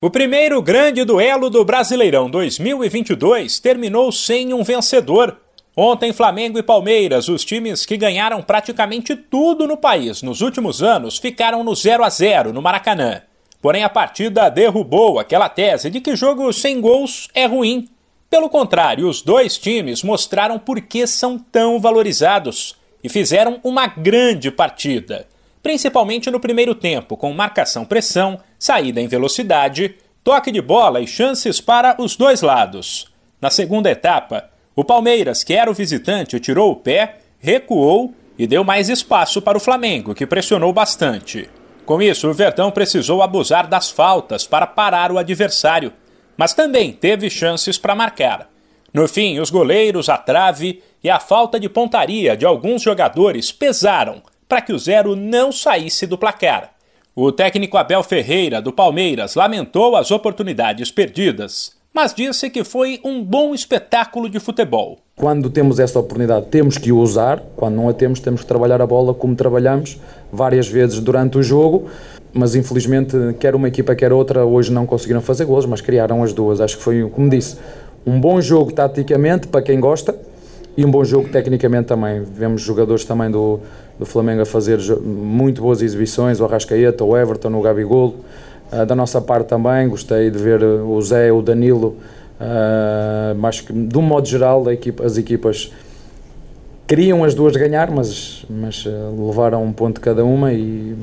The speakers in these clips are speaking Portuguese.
O primeiro grande duelo do Brasileirão 2022 terminou sem um vencedor. Ontem, Flamengo e Palmeiras, os times que ganharam praticamente tudo no país nos últimos anos, ficaram no 0 a 0 no Maracanã. Porém, a partida derrubou aquela tese de que jogo sem gols é ruim. Pelo contrário, os dois times mostraram por que são tão valorizados e fizeram uma grande partida principalmente no primeiro tempo, com marcação-pressão, saída em velocidade, toque de bola e chances para os dois lados. Na segunda etapa, o Palmeiras, que era o visitante, tirou o pé, recuou e deu mais espaço para o Flamengo, que pressionou bastante. Com isso, o Verdão precisou abusar das faltas para parar o adversário, mas também teve chances para marcar. No fim, os goleiros, a trave e a falta de pontaria de alguns jogadores pesaram para que o zero não saísse do placar. O técnico Abel Ferreira, do Palmeiras, lamentou as oportunidades perdidas, mas disse que foi um bom espetáculo de futebol. Quando temos essa oportunidade, temos que usar, quando não a temos, temos que trabalhar a bola como trabalhamos várias vezes durante o jogo. Mas infelizmente, quer uma equipa, quer outra, hoje não conseguiram fazer gols, mas criaram as duas. Acho que foi, como disse, um bom jogo taticamente para quem gosta e um bom jogo tecnicamente também. Vemos jogadores também do, do Flamengo a fazer muito boas exibições, o Arrascaeta, o Everton, o Gabigol. Uh, da nossa parte também, gostei de ver o Zé, o Danilo, uh, mas de um modo geral equipa, as equipas queriam as duas ganhar, mas, mas uh, levaram um ponto cada uma e,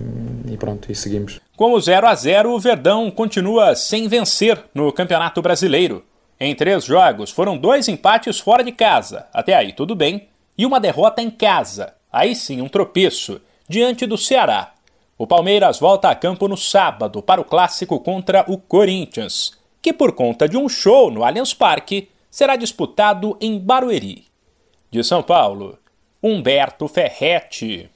e pronto, e seguimos. Com o 0 a 0 o Verdão continua sem vencer no Campeonato Brasileiro. Em três jogos, foram dois empates fora de casa, até aí tudo bem, e uma derrota em casa, aí sim um tropeço, diante do Ceará. O Palmeiras volta a campo no sábado para o clássico contra o Corinthians, que por conta de um show no Allianz Parque será disputado em Barueri. De São Paulo, Humberto Ferretti.